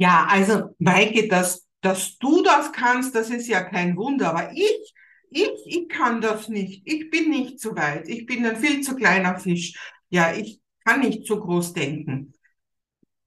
Ja, also Maike, dass, dass du das kannst, das ist ja kein Wunder. Aber ich, ich, ich kann das nicht. Ich bin nicht so weit. Ich bin ein viel zu kleiner Fisch. Ja, ich kann nicht so groß denken.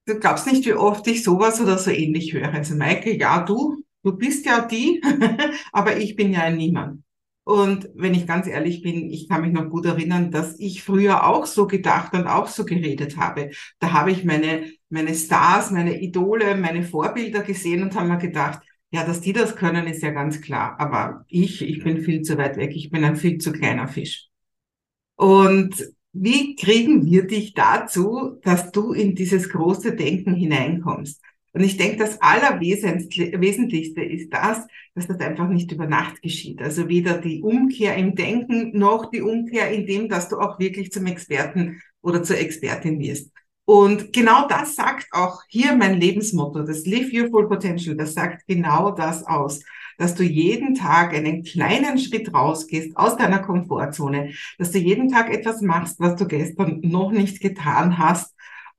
Du glaubst nicht, wie oft ich sowas oder so ähnlich höre. Also Maike, ja, du, du bist ja die, aber ich bin ja ein Niemand. Und wenn ich ganz ehrlich bin, ich kann mich noch gut erinnern, dass ich früher auch so gedacht und auch so geredet habe. Da habe ich meine, meine Stars, meine Idole, meine Vorbilder gesehen und habe mir gedacht, ja, dass die das können, ist ja ganz klar. Aber ich, ich bin viel zu weit weg. Ich bin ein viel zu kleiner Fisch. Und wie kriegen wir dich dazu, dass du in dieses große Denken hineinkommst? Und ich denke, das Allerwesentlichste ist das, dass das einfach nicht über Nacht geschieht. Also weder die Umkehr im Denken noch die Umkehr in dem, dass du auch wirklich zum Experten oder zur Expertin wirst. Und genau das sagt auch hier mein Lebensmotto, das Live Your Full Potential, das sagt genau das aus, dass du jeden Tag einen kleinen Schritt rausgehst aus deiner Komfortzone, dass du jeden Tag etwas machst, was du gestern noch nicht getan hast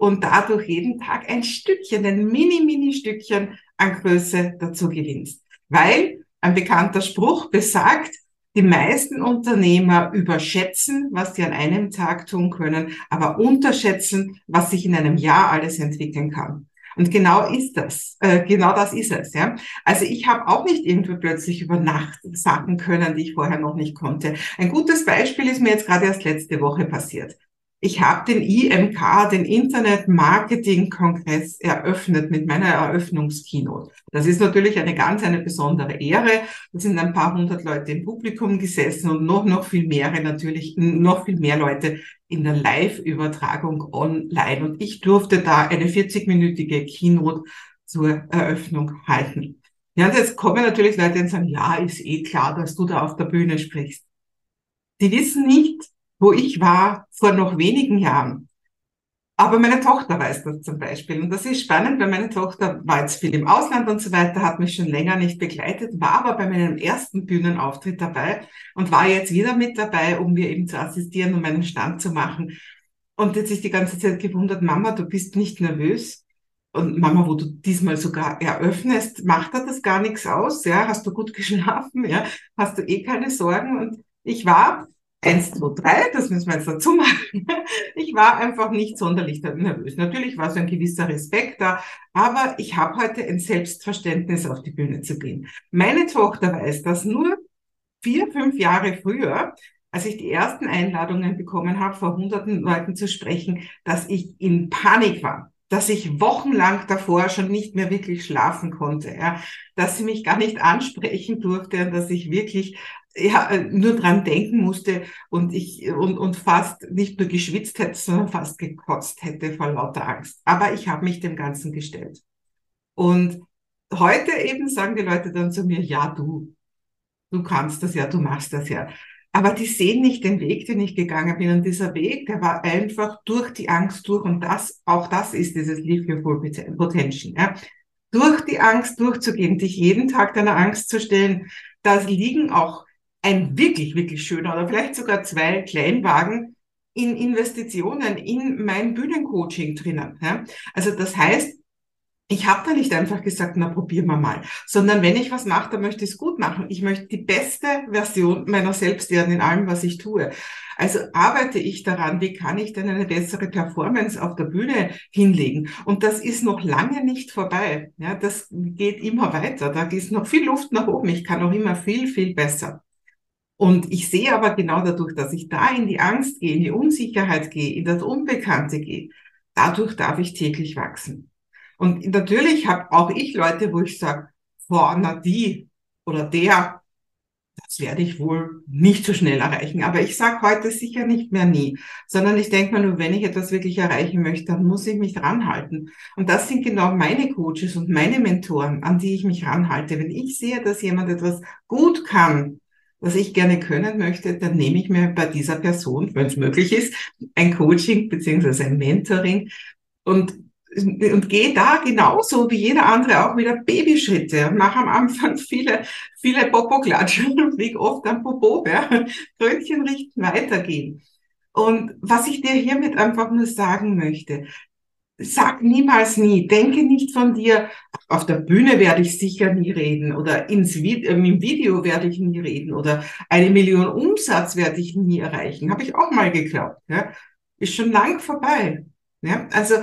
und dadurch jeden Tag ein Stückchen, ein mini, mini Stückchen an Größe dazu gewinnst. Weil ein bekannter Spruch besagt, die meisten Unternehmer überschätzen, was sie an einem Tag tun können, aber unterschätzen, was sich in einem Jahr alles entwickeln kann. Und genau ist das, äh, genau das ist es. Ja? Also ich habe auch nicht irgendwie plötzlich über Nacht Sachen können, die ich vorher noch nicht konnte. Ein gutes Beispiel ist mir jetzt gerade erst letzte Woche passiert. Ich habe den IMK, den Internet Marketing Kongress, eröffnet mit meiner Eröffnungskeynote. Das ist natürlich eine ganz eine besondere Ehre. Da sind ein paar hundert Leute im Publikum gesessen und noch, noch viel mehr, natürlich, noch viel mehr Leute in der Live-Übertragung online. Und ich durfte da eine 40-minütige Keynote zur Eröffnung halten. Ja, und jetzt kommen natürlich Leute und sagen, ja, ist eh klar, dass du da auf der Bühne sprichst. Die wissen nicht, wo ich war vor noch wenigen Jahren. Aber meine Tochter weiß das zum Beispiel. Und das ist spannend, weil meine Tochter war jetzt viel im Ausland und so weiter, hat mich schon länger nicht begleitet, war aber bei meinem ersten Bühnenauftritt dabei und war jetzt wieder mit dabei, um mir eben zu assistieren und um meinen Stand zu machen. Und jetzt sich die ganze Zeit gewundert, Mama, du bist nicht nervös. Und Mama, wo du diesmal sogar eröffnest, macht dir das gar nichts aus? Ja, hast du gut geschlafen? Ja, hast du eh keine Sorgen? Und ich war eins, zwei, drei, das müssen wir jetzt dazu machen. Ich war einfach nicht sonderlich nervös. Natürlich war so ein gewisser Respekt da, aber ich habe heute ein Selbstverständnis, auf die Bühne zu gehen. Meine Tochter weiß, dass nur vier, fünf Jahre früher, als ich die ersten Einladungen bekommen habe, vor hunderten Leuten zu sprechen, dass ich in Panik war dass ich wochenlang davor schon nicht mehr wirklich schlafen konnte, ja, dass sie mich gar nicht ansprechen durfte dass ich wirklich ja, nur dran denken musste und ich und, und fast nicht nur geschwitzt hätte, sondern fast gekotzt hätte vor lauter Angst. Aber ich habe mich dem Ganzen gestellt. Und heute eben sagen die Leute dann zu mir, ja, du, du kannst das ja, du machst das ja. Aber die sehen nicht den Weg, den ich gegangen bin. Und dieser Weg, der war einfach durch die Angst durch. Und das, auch das ist dieses Live Your Full Potential. Ja. Durch die Angst durchzugehen, dich jeden Tag deiner Angst zu stellen, da liegen auch ein wirklich, wirklich schöner oder vielleicht sogar zwei Kleinwagen in Investitionen in mein Bühnencoaching drinnen. Ja? Also das heißt, ich habe da nicht einfach gesagt, na probieren wir mal, sondern wenn ich was mache, dann möchte ich es gut machen. Ich möchte die beste Version meiner selbst werden in allem, was ich tue. Also arbeite ich daran, wie kann ich denn eine bessere Performance auf der Bühne hinlegen? Und das ist noch lange nicht vorbei. Ja, das geht immer weiter. Da ist noch viel Luft nach oben. Ich kann noch immer viel, viel besser. Und ich sehe aber genau dadurch, dass ich da in die Angst gehe, in die Unsicherheit gehe, in das Unbekannte gehe, dadurch darf ich täglich wachsen. Und natürlich habe auch ich Leute, wo ich sage, na die oder der, das werde ich wohl nicht so schnell erreichen. Aber ich sage heute sicher nicht mehr nie, sondern ich denke mal nur, wenn ich etwas wirklich erreichen möchte, dann muss ich mich ranhalten. Und das sind genau meine Coaches und meine Mentoren, an die ich mich ranhalte. Wenn ich sehe, dass jemand etwas gut kann, was ich gerne können möchte, dann nehme ich mir bei dieser Person, wenn es möglich ist, ein Coaching beziehungsweise ein Mentoring und und gehe da genauso wie jeder andere auch wieder Babyschritte und mache am Anfang viele, viele Popo-Klatschen und fliege oft am Popo, ja, Krönchen richten, weitergehen. Und was ich dir hiermit einfach nur sagen möchte, sag niemals nie, denke nicht von dir, auf der Bühne werde ich sicher nie reden oder ins Video, ähm, im Video werde ich nie reden oder eine Million Umsatz werde ich nie erreichen. Habe ich auch mal geglaubt. Ja? Ist schon lang vorbei. Ja? Also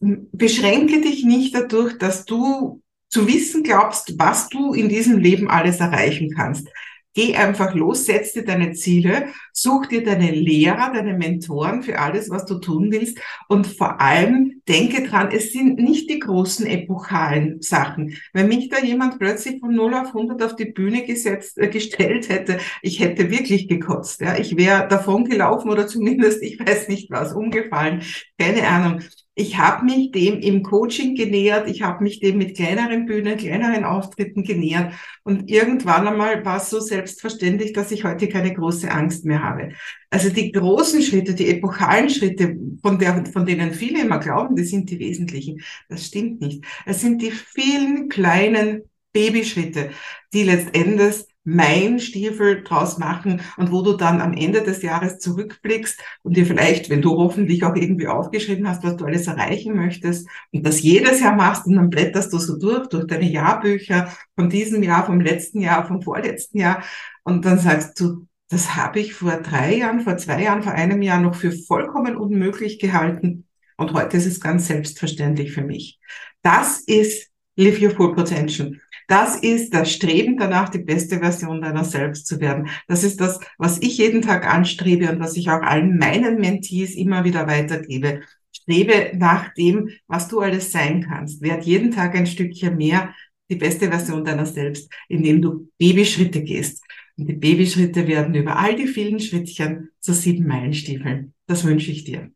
beschränke dich nicht dadurch, dass du zu wissen glaubst, was du in diesem Leben alles erreichen kannst. Geh einfach los, setz dir deine Ziele, such dir deine Lehrer, deine Mentoren für alles, was du tun willst und vor allem denke dran, es sind nicht die großen epochalen Sachen. Wenn mich da jemand plötzlich von 0 auf 100 auf die Bühne gesetzt, äh, gestellt hätte, ich hätte wirklich gekotzt. Ja? Ich wäre davon gelaufen oder zumindest, ich weiß nicht was, umgefallen, keine Ahnung. Ich habe mich dem im Coaching genähert, ich habe mich dem mit kleineren Bühnen, kleineren Auftritten genähert und irgendwann einmal war es so selbstverständlich, dass ich heute keine große Angst mehr habe. Also die großen Schritte, die epochalen Schritte, von, der, von denen viele immer glauben, die sind die wesentlichen, das stimmt nicht. Es sind die vielen kleinen Babyschritte, die letztendlich mein Stiefel draus machen und wo du dann am Ende des Jahres zurückblickst und dir vielleicht, wenn du hoffentlich auch irgendwie aufgeschrieben hast, was du alles erreichen möchtest und das jedes Jahr machst und dann blätterst du so durch, durch deine Jahrbücher von diesem Jahr, vom letzten Jahr, vom vorletzten Jahr und dann sagst du, das habe ich vor drei Jahren, vor zwei Jahren, vor einem Jahr noch für vollkommen unmöglich gehalten und heute ist es ganz selbstverständlich für mich. Das ist Live Your Full Potential. Das ist das Streben danach, die beste Version deiner selbst zu werden. Das ist das, was ich jeden Tag anstrebe und was ich auch allen meinen Mentees immer wieder weitergebe. Strebe nach dem, was du alles sein kannst. Werd jeden Tag ein Stückchen mehr die beste Version deiner selbst, indem du Babyschritte gehst. Und die Babyschritte werden über all die vielen Schrittchen zu sieben Meilenstiefeln. Das wünsche ich dir.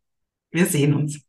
Wir sehen uns.